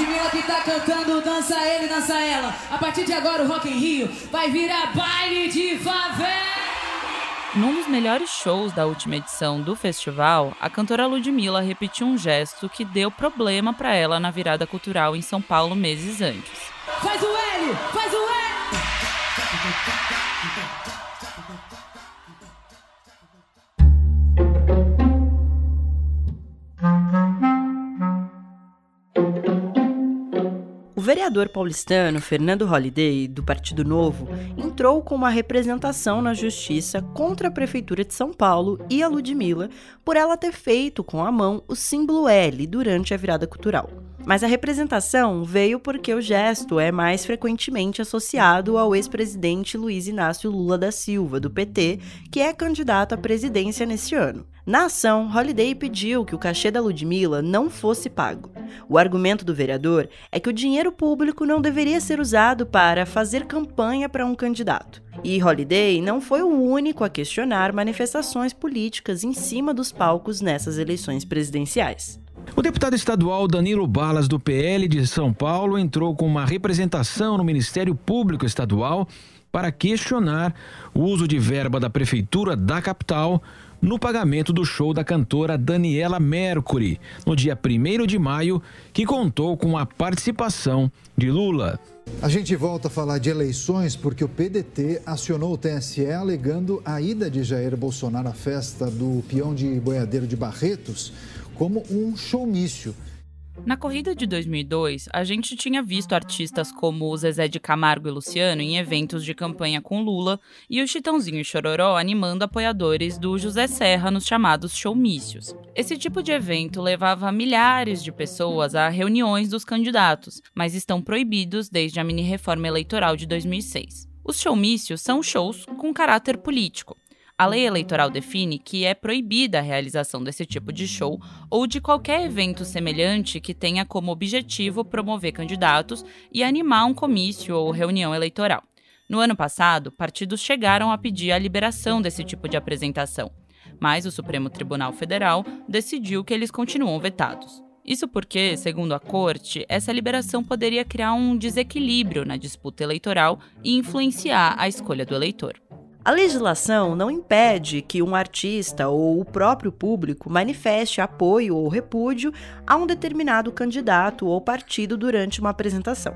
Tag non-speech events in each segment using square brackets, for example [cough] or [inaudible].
Ludmilla que tá cantando Dança Ele, Dança Ela. A partir de agora o Rock em Rio vai virar baile de favela. Num dos melhores shows da última edição do festival, a cantora Ludmilla repetiu um gesto que deu problema para ela na virada cultural em São Paulo meses antes. Faz o L, faz o L. vereador paulistano Fernando Holliday, do Partido Novo, entrou com uma representação na justiça contra a Prefeitura de São Paulo e a Ludmilla por ela ter feito com a mão o símbolo L durante a virada cultural. Mas a representação veio porque o gesto é mais frequentemente associado ao ex-presidente Luiz Inácio Lula da Silva, do PT, que é candidato à presidência neste ano. Na ação, Holiday pediu que o cachê da Ludmilla não fosse pago. O argumento do vereador é que o dinheiro público não deveria ser usado para fazer campanha para um candidato. E Holiday não foi o único a questionar manifestações políticas em cima dos palcos nessas eleições presidenciais. O deputado estadual Danilo Balas, do PL de São Paulo, entrou com uma representação no Ministério Público Estadual para questionar o uso de verba da Prefeitura da capital no pagamento do show da cantora Daniela Mercury, no dia 1 de maio, que contou com a participação de Lula. A gente volta a falar de eleições porque o PDT acionou o TSE alegando a ida de Jair Bolsonaro à festa do peão de boiadeiro de Barretos como um showmício. Na corrida de 2002, a gente tinha visto artistas como Zezé de Camargo e Luciano em eventos de campanha com Lula e o Chitãozinho e Chororó animando apoiadores do José Serra nos chamados showmícios. Esse tipo de evento levava milhares de pessoas a reuniões dos candidatos, mas estão proibidos desde a mini-reforma eleitoral de 2006. Os showmícios são shows com caráter político. A lei eleitoral define que é proibida a realização desse tipo de show ou de qualquer evento semelhante que tenha como objetivo promover candidatos e animar um comício ou reunião eleitoral. No ano passado, partidos chegaram a pedir a liberação desse tipo de apresentação, mas o Supremo Tribunal Federal decidiu que eles continuam vetados. Isso porque, segundo a corte, essa liberação poderia criar um desequilíbrio na disputa eleitoral e influenciar a escolha do eleitor. A legislação não impede que um artista ou o próprio público manifeste apoio ou repúdio a um determinado candidato ou partido durante uma apresentação.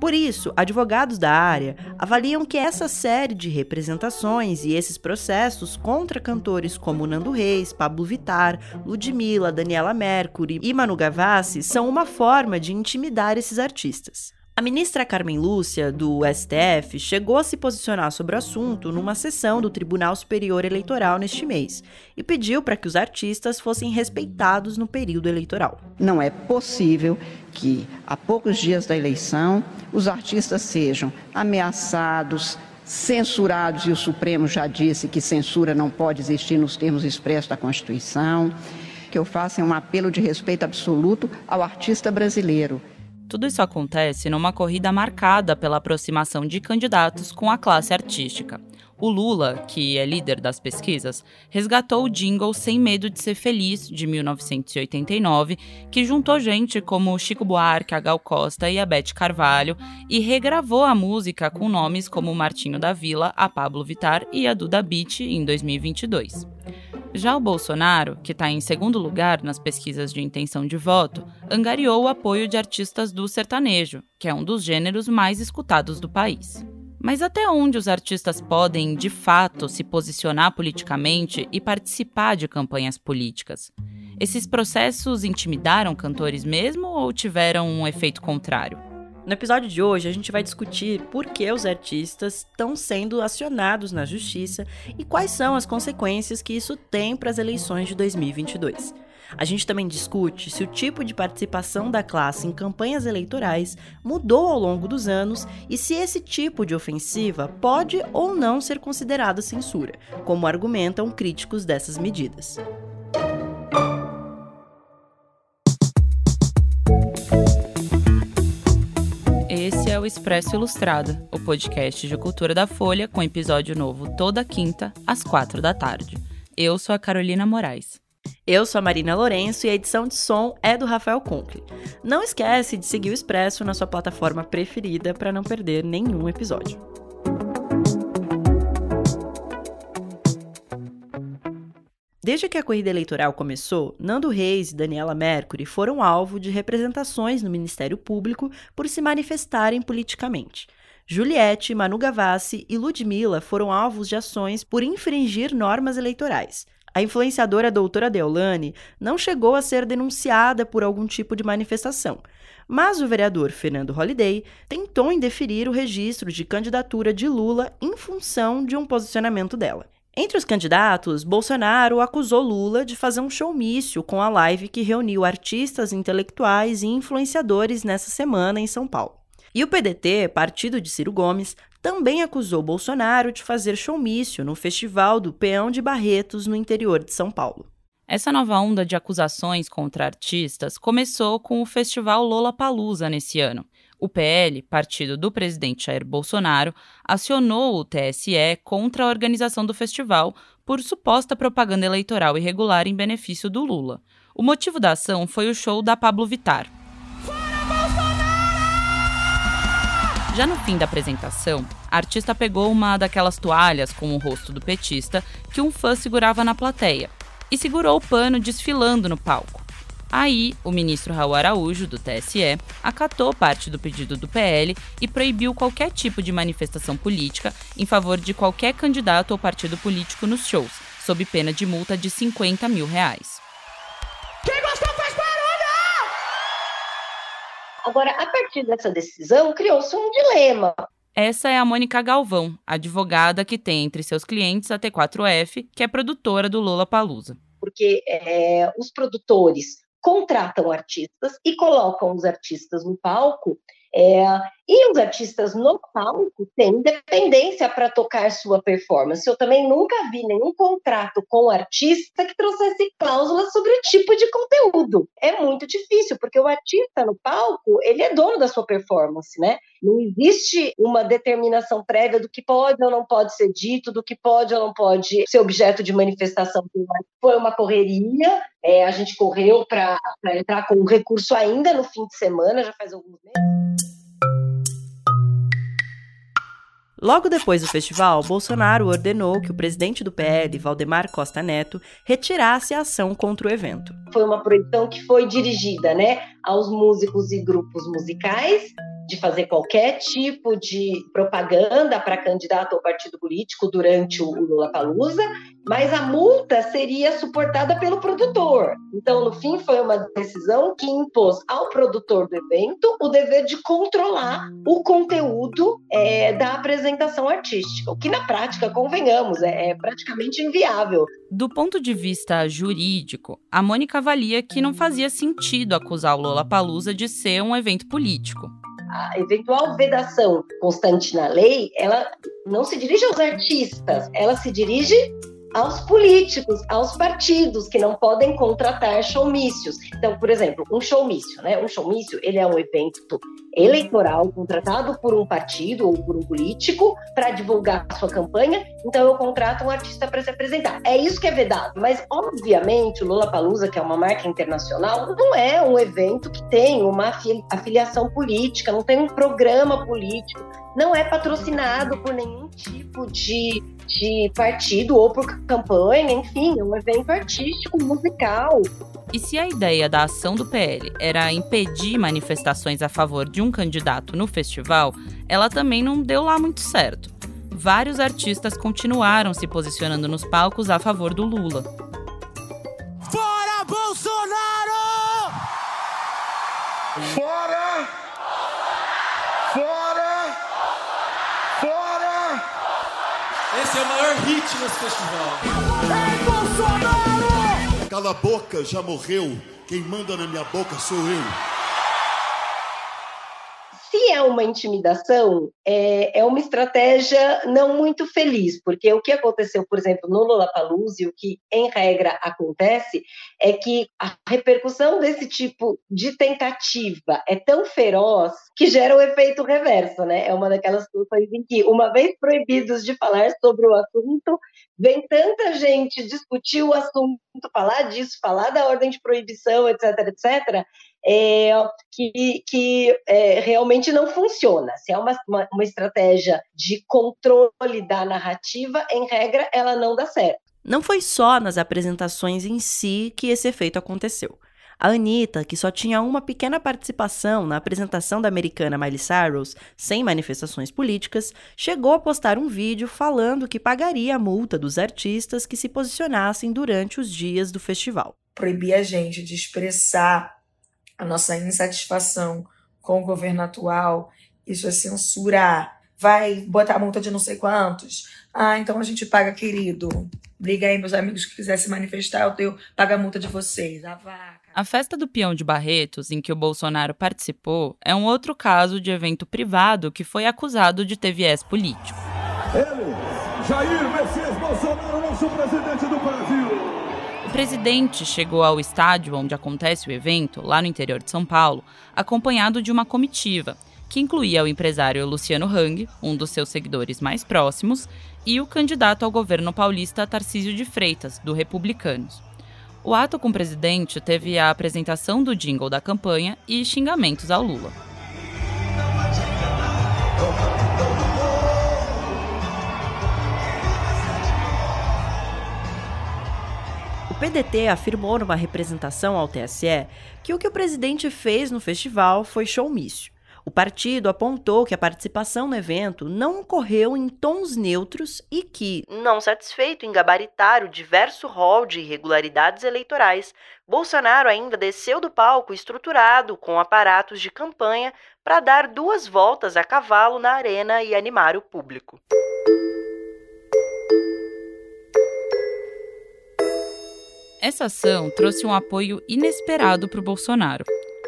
Por isso, advogados da área avaliam que essa série de representações e esses processos contra cantores como Nando Reis, Pablo Vittar, Ludmilla, Daniela Mercury e Manu Gavassi são uma forma de intimidar esses artistas. A ministra Carmen Lúcia, do STF, chegou a se posicionar sobre o assunto numa sessão do Tribunal Superior Eleitoral neste mês e pediu para que os artistas fossem respeitados no período eleitoral. Não é possível que, a poucos dias da eleição, os artistas sejam ameaçados, censurados, e o Supremo já disse que censura não pode existir nos termos expressos da Constituição. Que eu faça um apelo de respeito absoluto ao artista brasileiro. Tudo isso acontece numa corrida marcada pela aproximação de candidatos com a classe artística. O Lula, que é líder das pesquisas, resgatou o jingle Sem Medo de Ser Feliz, de 1989, que juntou gente como Chico Buarque, a Gal Costa e a Beth Carvalho, e regravou a música com nomes como Martinho da Vila, a Pablo Vitar e a Duda Beat em 2022. Já o Bolsonaro, que está em segundo lugar nas pesquisas de intenção de voto, angariou o apoio de artistas do sertanejo, que é um dos gêneros mais escutados do país. Mas até onde os artistas podem, de fato, se posicionar politicamente e participar de campanhas políticas? Esses processos intimidaram cantores mesmo ou tiveram um efeito contrário? No episódio de hoje, a gente vai discutir por que os artistas estão sendo acionados na justiça e quais são as consequências que isso tem para as eleições de 2022. A gente também discute se o tipo de participação da classe em campanhas eleitorais mudou ao longo dos anos e se esse tipo de ofensiva pode ou não ser considerado censura, como argumentam críticos dessas medidas. Expresso Ilustrada, o podcast de cultura da Folha, com episódio novo toda quinta, às quatro da tarde. Eu sou a Carolina Moraes. Eu sou a Marina Lourenço e a edição de som é do Rafael Conkle. Não esquece de seguir o Expresso na sua plataforma preferida para não perder nenhum episódio. Desde que a corrida eleitoral começou, Nando Reis e Daniela Mercury foram alvo de representações no Ministério Público por se manifestarem politicamente. Juliette, Manu Gavassi e Ludmilla foram alvos de ações por infringir normas eleitorais. A influenciadora doutora Deolane não chegou a ser denunciada por algum tipo de manifestação, mas o vereador Fernando Holliday tentou indeferir o registro de candidatura de Lula em função de um posicionamento dela. Entre os candidatos, Bolsonaro acusou Lula de fazer um showmício com a live que reuniu artistas intelectuais e influenciadores nessa semana em São Paulo. E o PDT, partido de Ciro Gomes, também acusou Bolsonaro de fazer showmício no Festival do Peão de Barretos, no interior de São Paulo. Essa nova onda de acusações contra artistas começou com o Festival Lola Palusa nesse ano, o PL, partido do presidente Jair Bolsonaro, acionou o TSE contra a organização do festival por suposta propaganda eleitoral irregular em benefício do Lula. O motivo da ação foi o show da Pablo Vittar. Já no fim da apresentação, a artista pegou uma daquelas toalhas com o rosto do petista que um fã segurava na plateia e segurou o pano desfilando no palco. Aí, o ministro Raul Araújo, do TSE, acatou parte do pedido do PL e proibiu qualquer tipo de manifestação política em favor de qualquer candidato ou partido político nos shows, sob pena de multa de 50 mil reais. Quem gostou faz barulho! Agora, a partir dessa decisão, criou-se um dilema. Essa é a Mônica Galvão, advogada que tem entre seus clientes a T4F, que é produtora do Lola Palusa. Porque é, os produtores contratam artistas e colocam os artistas no palco é, e os artistas no palco têm independência para tocar sua performance. Eu também nunca vi nenhum contrato com o artista que trouxesse cláusulas sobre o tipo de conteúdo. É muito difícil, porque o artista no palco, ele é dono da sua performance, né? Não existe uma determinação prévia do que pode ou não pode ser dito, do que pode ou não pode ser objeto de manifestação. Foi uma correria, é, a gente correu para entrar com um recurso ainda no fim de semana, já faz alguns meses. Logo depois do festival, Bolsonaro ordenou que o presidente do PL, Valdemar Costa Neto, retirasse a ação contra o evento. Foi uma proibição que foi dirigida né, aos músicos e grupos musicais de fazer qualquer tipo de propaganda para candidato ou partido político durante o Lula Palusa, mas a multa seria suportada pelo produtor. Então, no fim, foi uma decisão que impôs ao produtor do evento o dever de controlar o conteúdo é, da apresentação artística, o que na prática, convenhamos, é, é praticamente inviável. Do ponto de vista jurídico, a Mônica avalia que não fazia sentido acusar o Lula Palusa de ser um evento político a eventual vedação constante na lei, ela não se dirige aos artistas, ela se dirige aos políticos, aos partidos que não podem contratar showmícios. Então, por exemplo, um showmício, né? Um showmício, ele é um evento eleitoral contratado por um partido ou por um político para divulgar sua campanha. Então, eu contrato um artista para se apresentar. É isso que é vedado. Mas, obviamente, o Lula Palusa, que é uma marca internacional, não é um evento que tem uma afiliação política, não tem um programa político, não é patrocinado por nenhum tipo de de partido ou por campanha, enfim, é um evento artístico, musical. E se a ideia da ação do PL era impedir manifestações a favor de um candidato no festival, ela também não deu lá muito certo. Vários artistas continuaram se posicionando nos palcos a favor do Lula. Fora Bolsonaro! Fora! Fora! Fora! Esse é o maior hit nesse festival. Ei, Bolsonaro! Cala a boca, já morreu. Quem manda na minha boca sou eu. É uma intimidação, é, é uma estratégia não muito feliz, porque o que aconteceu, por exemplo, no Lollapalooza, e o que em regra acontece, é que a repercussão desse tipo de tentativa é tão feroz que gera o efeito reverso, né? É uma daquelas situações em que, uma vez proibidos de falar sobre o assunto, vem tanta gente discutir o assunto, falar disso, falar da ordem de proibição, etc, etc, é, que, que é, realmente não funciona. Se é uma, uma, uma estratégia de controle da narrativa, em regra, ela não dá certo. Não foi só nas apresentações em si que esse efeito aconteceu. A Anitta, que só tinha uma pequena participação na apresentação da americana Miley Cyrus, sem manifestações políticas, chegou a postar um vídeo falando que pagaria a multa dos artistas que se posicionassem durante os dias do festival. Proibir a gente de expressar a nossa insatisfação com o governo atual, isso é censurar. Vai botar multa de não sei quantos. Ah, então a gente paga, querido. Briga aí, meus amigos que quiser se manifestar, eu tenho, paga a multa de vocês. A vaca. A festa do peão de Barretos, em que o Bolsonaro participou, é um outro caso de evento privado que foi acusado de ter viés político. Ele, Jair Messias Bolsonaro, nosso presidente do Brasil. O presidente chegou ao estádio onde acontece o evento, lá no interior de São Paulo, acompanhado de uma comitiva, que incluía o empresário Luciano Hang, um dos seus seguidores mais próximos, e o candidato ao governo paulista Tarcísio de Freitas, do Republicanos. O ato com o presidente teve a apresentação do jingle da campanha e xingamentos ao Lula. O PDT afirmou numa representação ao TSE que o que o presidente fez no festival foi showmício. O partido apontou que a participação no evento não ocorreu em tons neutros e que, não satisfeito em gabaritar o diverso rol de irregularidades eleitorais, Bolsonaro ainda desceu do palco estruturado com aparatos de campanha para dar duas voltas a cavalo na arena e animar o público. Essa ação trouxe um apoio inesperado para o Bolsonaro.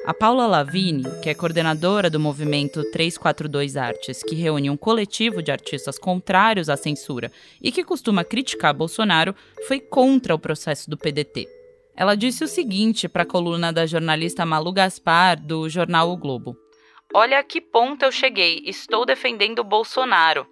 A Paula Lavigne, que é coordenadora do movimento 342 Artes, que reúne um coletivo de artistas contrários à censura e que costuma criticar Bolsonaro, foi contra o processo do PDT. Ela disse o seguinte para a coluna da jornalista Malu Gaspar, do jornal O Globo: Olha a que ponto eu cheguei, estou defendendo Bolsonaro.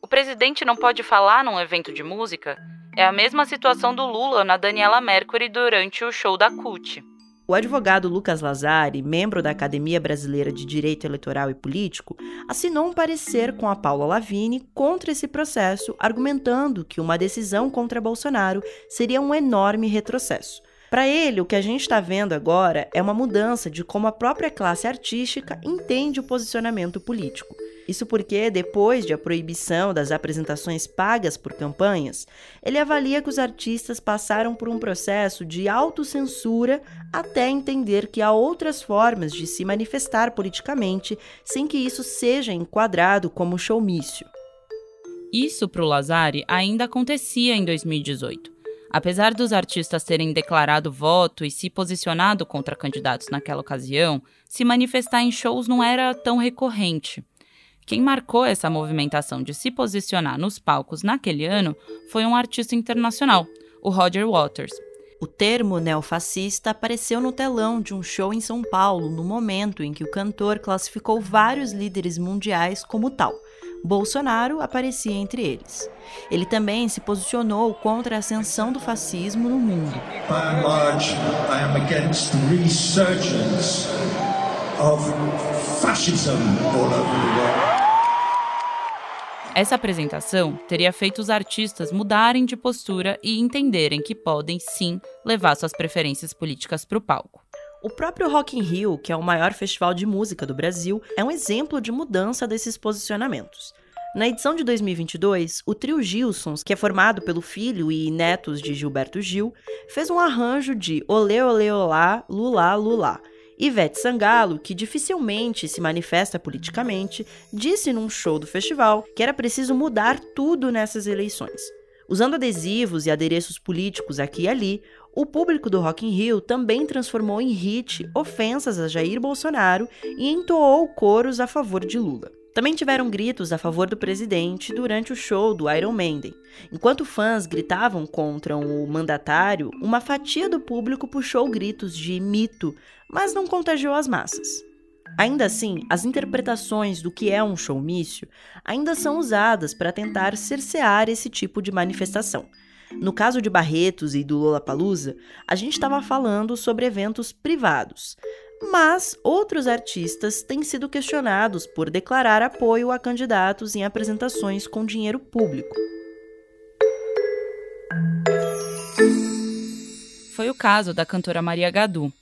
O presidente não pode falar num evento de música? É a mesma situação do Lula na Daniela Mercury durante o show da CUT. O advogado Lucas Lazari, membro da Academia Brasileira de Direito Eleitoral e Político, assinou um parecer com a Paula Lavigne contra esse processo, argumentando que uma decisão contra Bolsonaro seria um enorme retrocesso. Para ele, o que a gente está vendo agora é uma mudança de como a própria classe artística entende o posicionamento político. Isso porque, depois de a proibição das apresentações pagas por campanhas, ele avalia que os artistas passaram por um processo de autocensura até entender que há outras formas de se manifestar politicamente sem que isso seja enquadrado como showmício. Isso, para o Lazari, ainda acontecia em 2018. Apesar dos artistas terem declarado voto e se posicionado contra candidatos naquela ocasião, se manifestar em shows não era tão recorrente. Quem marcou essa movimentação de se posicionar nos palcos naquele ano foi um artista internacional, o Roger Waters. O termo neofascista apareceu no telão de um show em São Paulo no momento em que o cantor classificou vários líderes mundiais como tal. Bolsonaro aparecia entre eles. Ele também se posicionou contra a ascensão do fascismo no mundo. Large, fascism Essa apresentação teria feito os artistas mudarem de postura e entenderem que podem sim levar suas preferências políticas para o palco. O próprio Rock in Rio, que é o maior festival de música do Brasil, é um exemplo de mudança desses posicionamentos. Na edição de 2022, o trio Gilsons, que é formado pelo filho e netos de Gilberto Gil, fez um arranjo de Olê Olê Olá, Lulá Lulá, Ivete Sangalo, que dificilmente se manifesta politicamente, disse num show do festival que era preciso mudar tudo nessas eleições. Usando adesivos e adereços políticos aqui e ali, O público do Rock in Rio também transformou em hit ofensas a Jair Bolsonaro e entoou coros a favor de Lula. Também tiveram gritos a favor do presidente durante o show do Iron Maiden. Enquanto fãs gritavam contra o mandatário, uma fatia do público puxou gritos de mito, mas não contagiou as massas. Ainda assim, as interpretações do que é um showmício ainda são usadas para tentar cercear esse tipo de manifestação. No caso de Barretos e do Lollapalooza, a gente estava falando sobre eventos privados. Mas outros artistas têm sido questionados por declarar apoio a candidatos em apresentações com dinheiro público. Foi o caso da cantora Maria Gadu.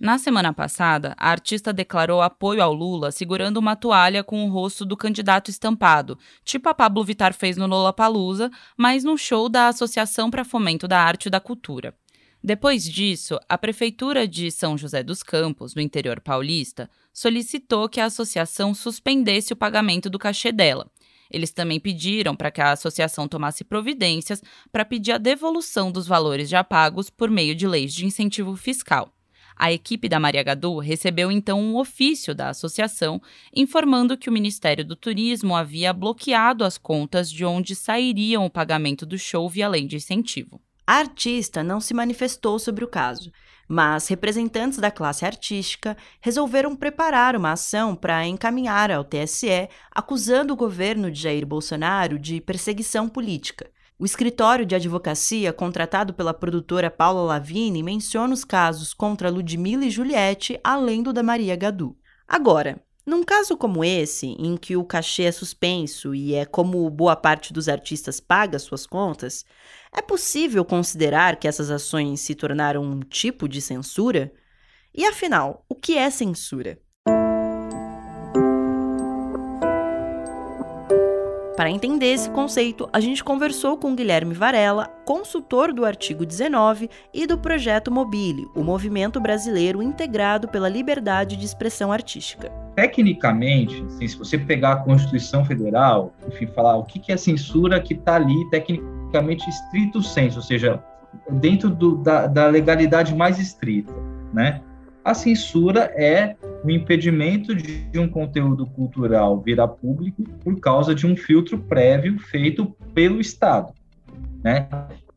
Na semana passada, a artista declarou apoio ao Lula segurando uma toalha com o rosto do candidato estampado, tipo a Pablo Vittar fez no Lollapalooza, mas num show da Associação para Fomento da Arte e da Cultura. Depois disso, a Prefeitura de São José dos Campos, no interior paulista, solicitou que a associação suspendesse o pagamento do cachê dela. Eles também pediram para que a associação tomasse providências para pedir a devolução dos valores já pagos por meio de leis de incentivo fiscal. A equipe da Maria Gadu recebeu então um ofício da associação informando que o Ministério do Turismo havia bloqueado as contas de onde sairiam o pagamento do show via lei de incentivo. A artista não se manifestou sobre o caso, mas representantes da classe artística resolveram preparar uma ação para encaminhar ao TSE acusando o governo de Jair Bolsonaro de perseguição política. O escritório de advocacia contratado pela produtora Paula Lavigne menciona os casos contra Ludmilla e Juliette, além do da Maria Gadu. Agora, num caso como esse, em que o cachê é suspenso e é como boa parte dos artistas paga suas contas, é possível considerar que essas ações se tornaram um tipo de censura? E afinal, o que é censura? Para entender esse conceito, a gente conversou com Guilherme Varela, consultor do artigo 19 e do projeto Mobile, o movimento brasileiro integrado pela liberdade de expressão artística. Tecnicamente, assim, se você pegar a Constituição Federal, enfim, falar o que é censura que está ali tecnicamente estrito senso, ou seja, dentro do, da, da legalidade mais estrita, né? A censura é o impedimento de um conteúdo cultural virar público por causa de um filtro prévio feito pelo Estado, né?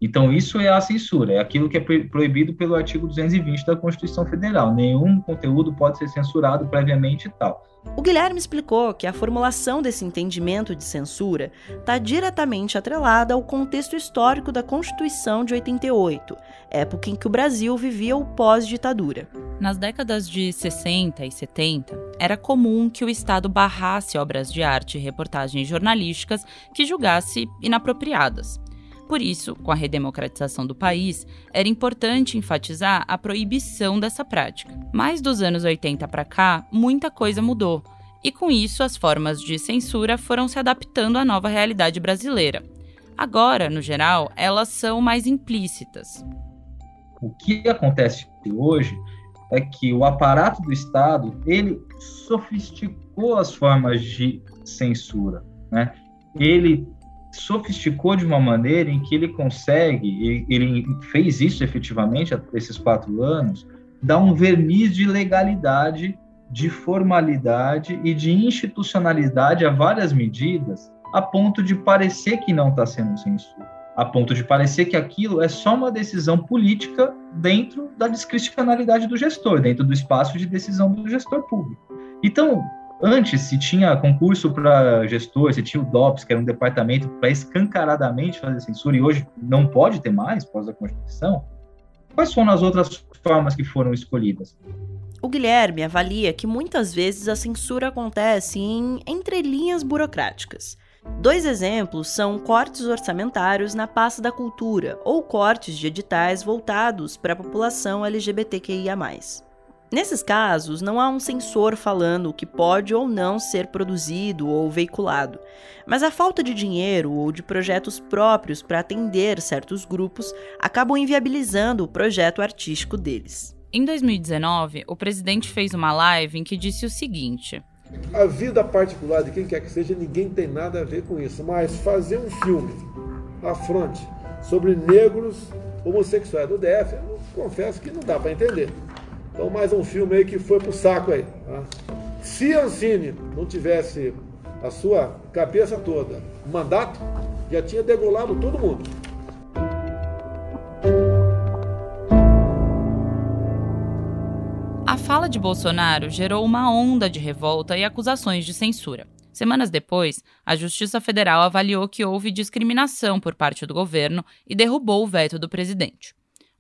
Então isso é a censura, é aquilo que é proibido pelo artigo 220 da Constituição Federal. Nenhum conteúdo pode ser censurado previamente e tal. O Guilherme explicou que a formulação desse entendimento de censura está diretamente atrelada ao contexto histórico da Constituição de 88, época em que o Brasil vivia o pós-ditadura. Nas décadas de 60 e 70, era comum que o Estado barrasse obras de arte e reportagens jornalísticas que julgasse inapropriadas. Por isso, com a redemocratização do país, era importante enfatizar a proibição dessa prática. Mas dos anos 80 para cá, muita coisa mudou. E com isso, as formas de censura foram se adaptando à nova realidade brasileira. Agora, no geral, elas são mais implícitas. O que acontece hoje é que o aparato do Estado ele sofisticou as formas de censura, né? Ele sofisticou de uma maneira em que ele consegue, ele fez isso efetivamente esses quatro anos, dar um verniz de legalidade, de formalidade e de institucionalidade a várias medidas, a ponto de parecer que não está sendo censura, a ponto de parecer que aquilo é só uma decisão política dentro da discricionalidade do gestor, dentro do espaço de decisão do gestor público. Então, Antes, se tinha concurso para gestor, se tinha o DOPS, que era um departamento para escancaradamente fazer censura, e hoje não pode ter mais, por causa da Constituição, quais foram as outras formas que foram escolhidas? O Guilherme avalia que muitas vezes a censura acontece em entrelinhas burocráticas. Dois exemplos são cortes orçamentários na pasta da cultura ou cortes de editais voltados para a população LGBTQIA. Nesses casos, não há um censor falando o que pode ou não ser produzido ou veiculado, mas a falta de dinheiro ou de projetos próprios para atender certos grupos acabam inviabilizando o projeto artístico deles. Em 2019, o presidente fez uma live em que disse o seguinte: A vida particular de quem quer que seja, ninguém tem nada a ver com isso, mas fazer um filme à fronte sobre negros homossexuais do DF confesso que não dá para entender. Então, mais um filme aí que foi pro saco aí. Tá? Se Ancine não tivesse a sua cabeça toda, mandato, já tinha degolado todo mundo. A fala de Bolsonaro gerou uma onda de revolta e acusações de censura. Semanas depois, a Justiça Federal avaliou que houve discriminação por parte do governo e derrubou o veto do presidente.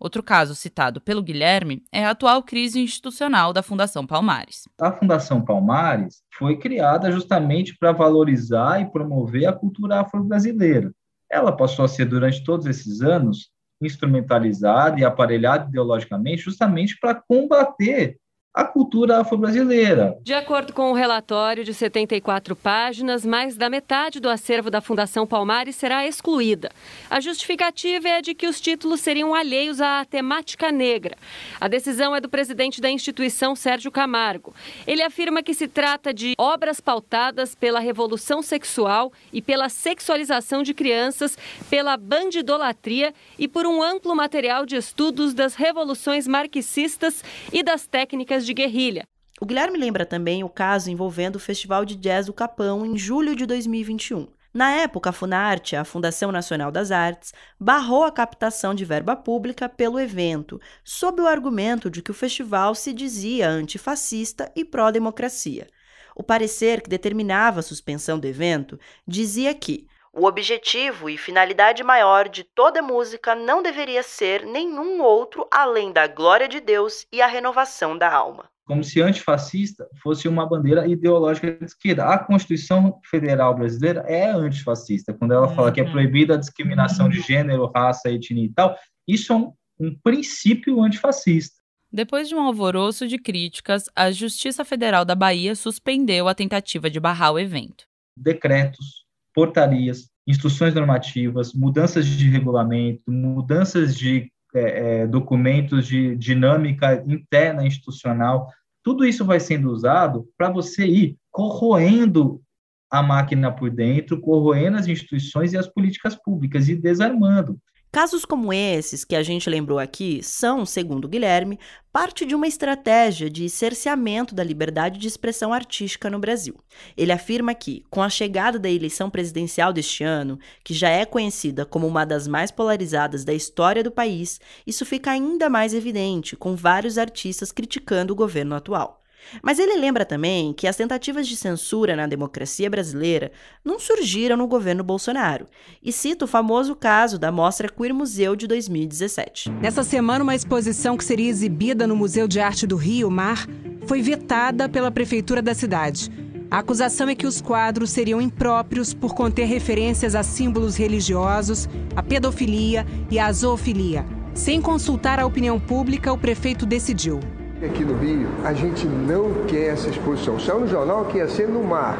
Outro caso citado pelo Guilherme é a atual crise institucional da Fundação Palmares. A Fundação Palmares foi criada justamente para valorizar e promover a cultura afro-brasileira. Ela passou a ser, durante todos esses anos, instrumentalizada e aparelhada ideologicamente justamente para combater a cultura afro-brasileira. De acordo com o relatório de 74 páginas, mais da metade do acervo da Fundação Palmares será excluída. A justificativa é de que os títulos seriam alheios à temática negra. A decisão é do presidente da instituição, Sérgio Camargo. Ele afirma que se trata de obras pautadas pela revolução sexual e pela sexualização de crianças, pela bandidolatria e por um amplo material de estudos das revoluções marxistas e das técnicas de guerrilha. O Guilherme lembra também o caso envolvendo o Festival de Jazz do Capão em julho de 2021. Na época, a Funarte, a Fundação Nacional das Artes, barrou a captação de verba pública pelo evento, sob o argumento de que o festival se dizia antifascista e pró-democracia. O parecer que determinava a suspensão do evento dizia que o objetivo e finalidade maior de toda música não deveria ser nenhum outro além da glória de Deus e a renovação da alma. Como se antifascista fosse uma bandeira ideológica de esquerda. A Constituição Federal Brasileira é antifascista. Quando ela fala que é uhum. proibida a discriminação de gênero, raça, etnia e tal, isso é um, um princípio antifascista. Depois de um alvoroço de críticas, a Justiça Federal da Bahia suspendeu a tentativa de barrar o evento. Decretos, portarias, instruções normativas, mudanças de regulamento, mudanças de é, é, documentos de dinâmica interna institucional, tudo isso vai sendo usado para você ir corroendo a máquina por dentro, corroendo as instituições e as políticas públicas e desarmando. Casos como esses que a gente lembrou aqui são, segundo Guilherme, parte de uma estratégia de cerceamento da liberdade de expressão artística no Brasil. Ele afirma que, com a chegada da eleição presidencial deste ano, que já é conhecida como uma das mais polarizadas da história do país, isso fica ainda mais evidente, com vários artistas criticando o governo atual. Mas ele lembra também que as tentativas de censura na democracia brasileira não surgiram no governo Bolsonaro, e cita o famoso caso da Mostra Queer Museu de 2017. Nessa semana, uma exposição que seria exibida no Museu de Arte do Rio Mar foi vetada pela prefeitura da cidade. A acusação é que os quadros seriam impróprios por conter referências a símbolos religiosos, a pedofilia e a zoofilia. Sem consultar a opinião pública, o prefeito decidiu Aqui no Rio, a gente não quer essa exposição. Saiu no jornal que ia ser no mar.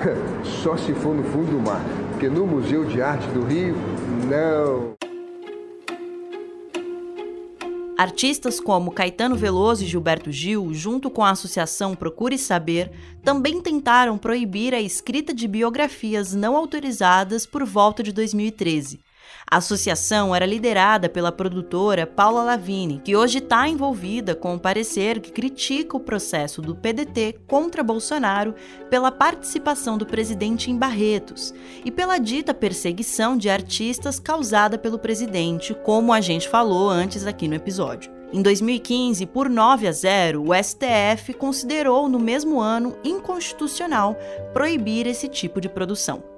[laughs] Só se for no fundo do mar. Porque no Museu de Arte do Rio, não. Artistas como Caetano Veloso e Gilberto Gil, junto com a associação Procure Saber, também tentaram proibir a escrita de biografias não autorizadas por volta de 2013. A associação era liderada pela produtora Paula Lavini, que hoje está envolvida com um parecer que critica o processo do PDT contra Bolsonaro pela participação do presidente em Barretos e pela dita perseguição de artistas causada pelo presidente, como a gente falou antes aqui no episódio. Em 2015, por 9 a 0, o STF considerou no mesmo ano inconstitucional proibir esse tipo de produção.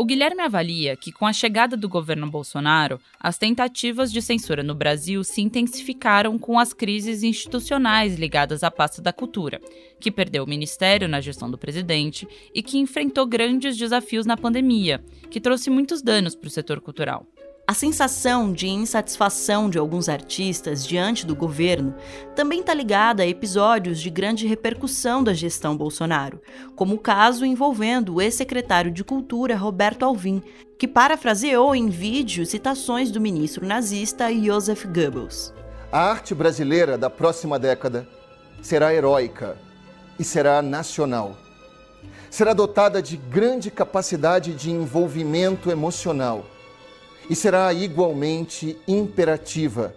O Guilherme avalia que, com a chegada do governo Bolsonaro, as tentativas de censura no Brasil se intensificaram com as crises institucionais ligadas à pasta da cultura, que perdeu o ministério na gestão do presidente e que enfrentou grandes desafios na pandemia, que trouxe muitos danos para o setor cultural. A sensação de insatisfação de alguns artistas diante do governo também está ligada a episódios de grande repercussão da gestão Bolsonaro, como o caso envolvendo o ex-secretário de Cultura Roberto Alvim, que parafraseou em vídeo citações do ministro nazista Joseph Goebbels. A arte brasileira da próxima década será heróica e será nacional. Será dotada de grande capacidade de envolvimento emocional e será igualmente imperativa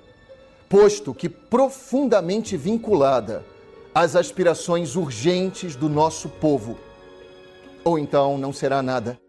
posto que profundamente vinculada às aspirações urgentes do nosso povo. Ou então não será nada.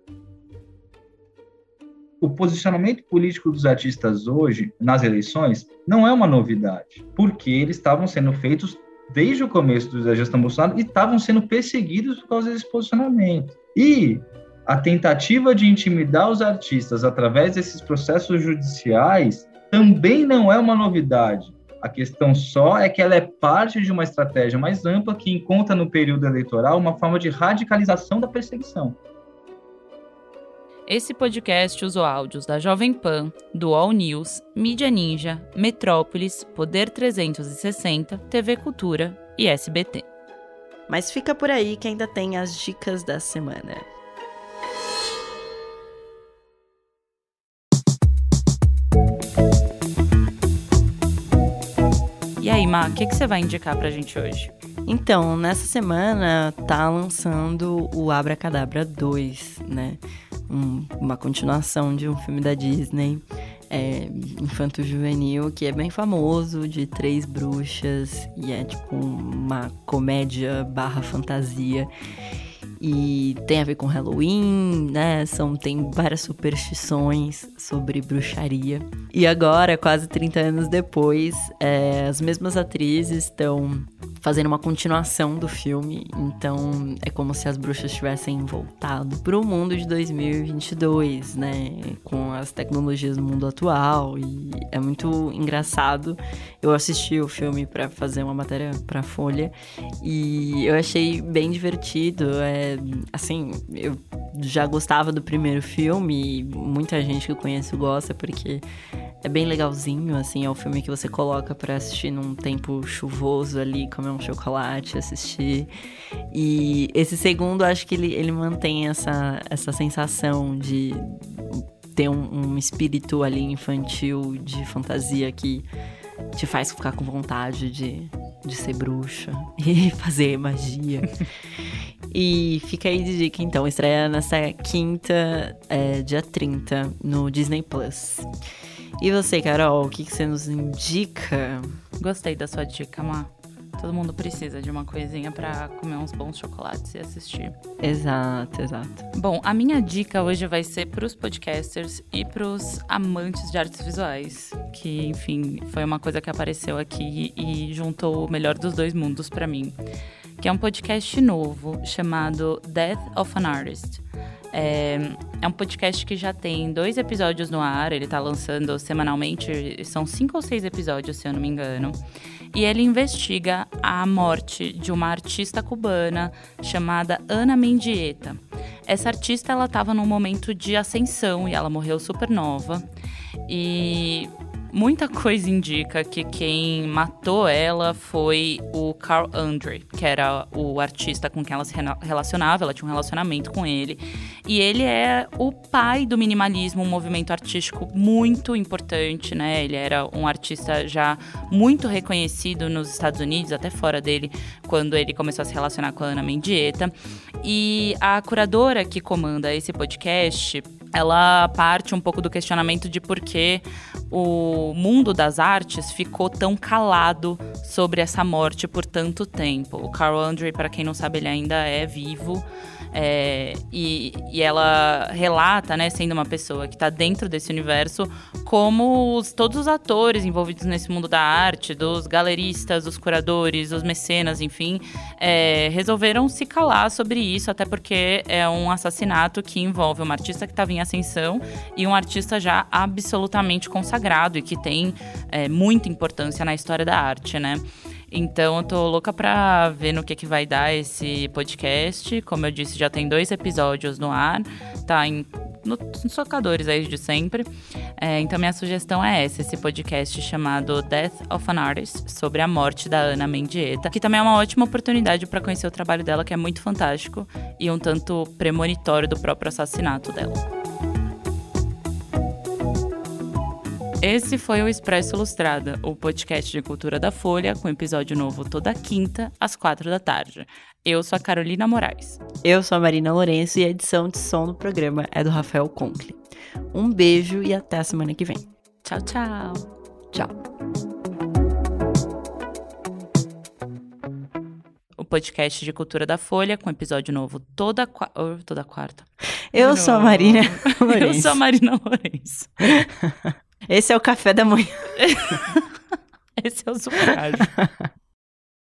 O posicionamento político dos artistas hoje, nas eleições, não é uma novidade, porque eles estavam sendo feitos desde o começo da gestão Bolsonaro e estavam sendo perseguidos por causa desse posicionamento. E a tentativa de intimidar os artistas através desses processos judiciais também não é uma novidade. A questão só é que ela é parte de uma estratégia mais ampla que encontra no período eleitoral uma forma de radicalização da perseguição. Esse podcast usou áudios da Jovem Pan, do All News, Mídia Ninja, Metrópolis, Poder 360, TV Cultura e SBT. Mas fica por aí que ainda tem as dicas da semana. Ma, o que, que você vai indicar pra gente hoje? Então, nessa semana tá lançando o Abracadabra 2, né? Um, uma continuação de um filme da Disney, é, infanto-juvenil, que é bem famoso, de três bruxas, e é tipo uma comédia barra fantasia e tem a ver com Halloween, né? São, tem várias superstições sobre bruxaria. E agora, quase 30 anos depois, é, as mesmas atrizes estão fazendo uma continuação do filme. Então é como se as bruxas tivessem voltado para o mundo de 2022, né? Com as tecnologias do mundo atual. E é muito engraçado. Eu assisti o filme para fazer uma matéria para Folha e eu achei bem divertido. É, assim, eu já gostava do primeiro filme e muita gente que eu conheço gosta porque é bem legalzinho, assim, é o filme que você coloca para assistir num tempo chuvoso ali, comer um chocolate, assistir. E esse segundo, acho que ele, ele mantém essa, essa sensação de ter um, um espírito ali infantil de fantasia que te faz ficar com vontade de, de ser bruxa [laughs] e fazer magia. [laughs] e fica aí de dica, então. Estreia nessa quinta, é, dia 30, no Disney Plus. E você, Carol, o que, que você nos indica? Gostei da sua dica, Má. Todo mundo precisa de uma coisinha para comer uns bons chocolates e assistir. Exato, exato. Bom, a minha dica hoje vai ser para os podcasters e para os amantes de artes visuais, que, enfim, foi uma coisa que apareceu aqui e juntou o melhor dos dois mundos para mim, que é um podcast novo chamado Death of an Artist. É, é, um podcast que já tem dois episódios no ar, ele tá lançando semanalmente, são cinco ou seis episódios, se eu não me engano. E ele investiga a morte de uma artista cubana chamada Ana Mendieta. Essa artista ela estava num momento de ascensão e ela morreu super nova. E muita coisa indica que quem matou ela foi o Carl Andre, que era o artista com quem ela se relacionava, ela tinha um relacionamento com ele. E ele é o pai do minimalismo, um movimento artístico muito importante, né? Ele era um artista já muito reconhecido nos Estados Unidos, até fora dele, quando ele começou a se relacionar com a Ana Mendieta. E a curadora que comanda esse podcast, ela parte um pouco do questionamento de por que o mundo das artes ficou tão calado sobre essa morte por tanto tempo. O Carl Andre, para quem não sabe, ele ainda é vivo. É, e, e, ela relata, né, sendo uma pessoa que está dentro desse universo, como os, todos os atores envolvidos nesse mundo da arte, dos galeristas, os curadores, os mecenas, enfim, é, resolveram se calar sobre isso, até porque é um assassinato que envolve uma artista que estava em ascensão e um artista já absolutamente consagrado e que tem é, muita importância na história da arte, né? Então eu tô louca pra ver no que, que vai dar esse podcast. Como eu disse, já tem dois episódios no ar, tá em no, nos tocadores aí de sempre. É, então minha sugestão é essa, esse podcast chamado Death of an Artist, sobre a morte da Ana Mendieta, que também é uma ótima oportunidade para conhecer o trabalho dela, que é muito fantástico e um tanto premonitório do próprio assassinato dela. Esse foi o Expresso Ilustrada, o podcast de cultura da Folha, com episódio novo toda quinta, às quatro da tarde. Eu sou a Carolina Moraes. Eu sou a Marina Lourenço e a edição de som do programa é do Rafael Conkle. Um beijo e até a semana que vem. Tchau, tchau. Tchau. O podcast de cultura da Folha, com episódio novo toda, qua... toda quarta. Eu sou, [laughs] Eu sou a Marina Lourenço. Eu sou a Marina Lourenço. Esse é o café da manhã. [laughs] Esse é o sufrágio. [laughs]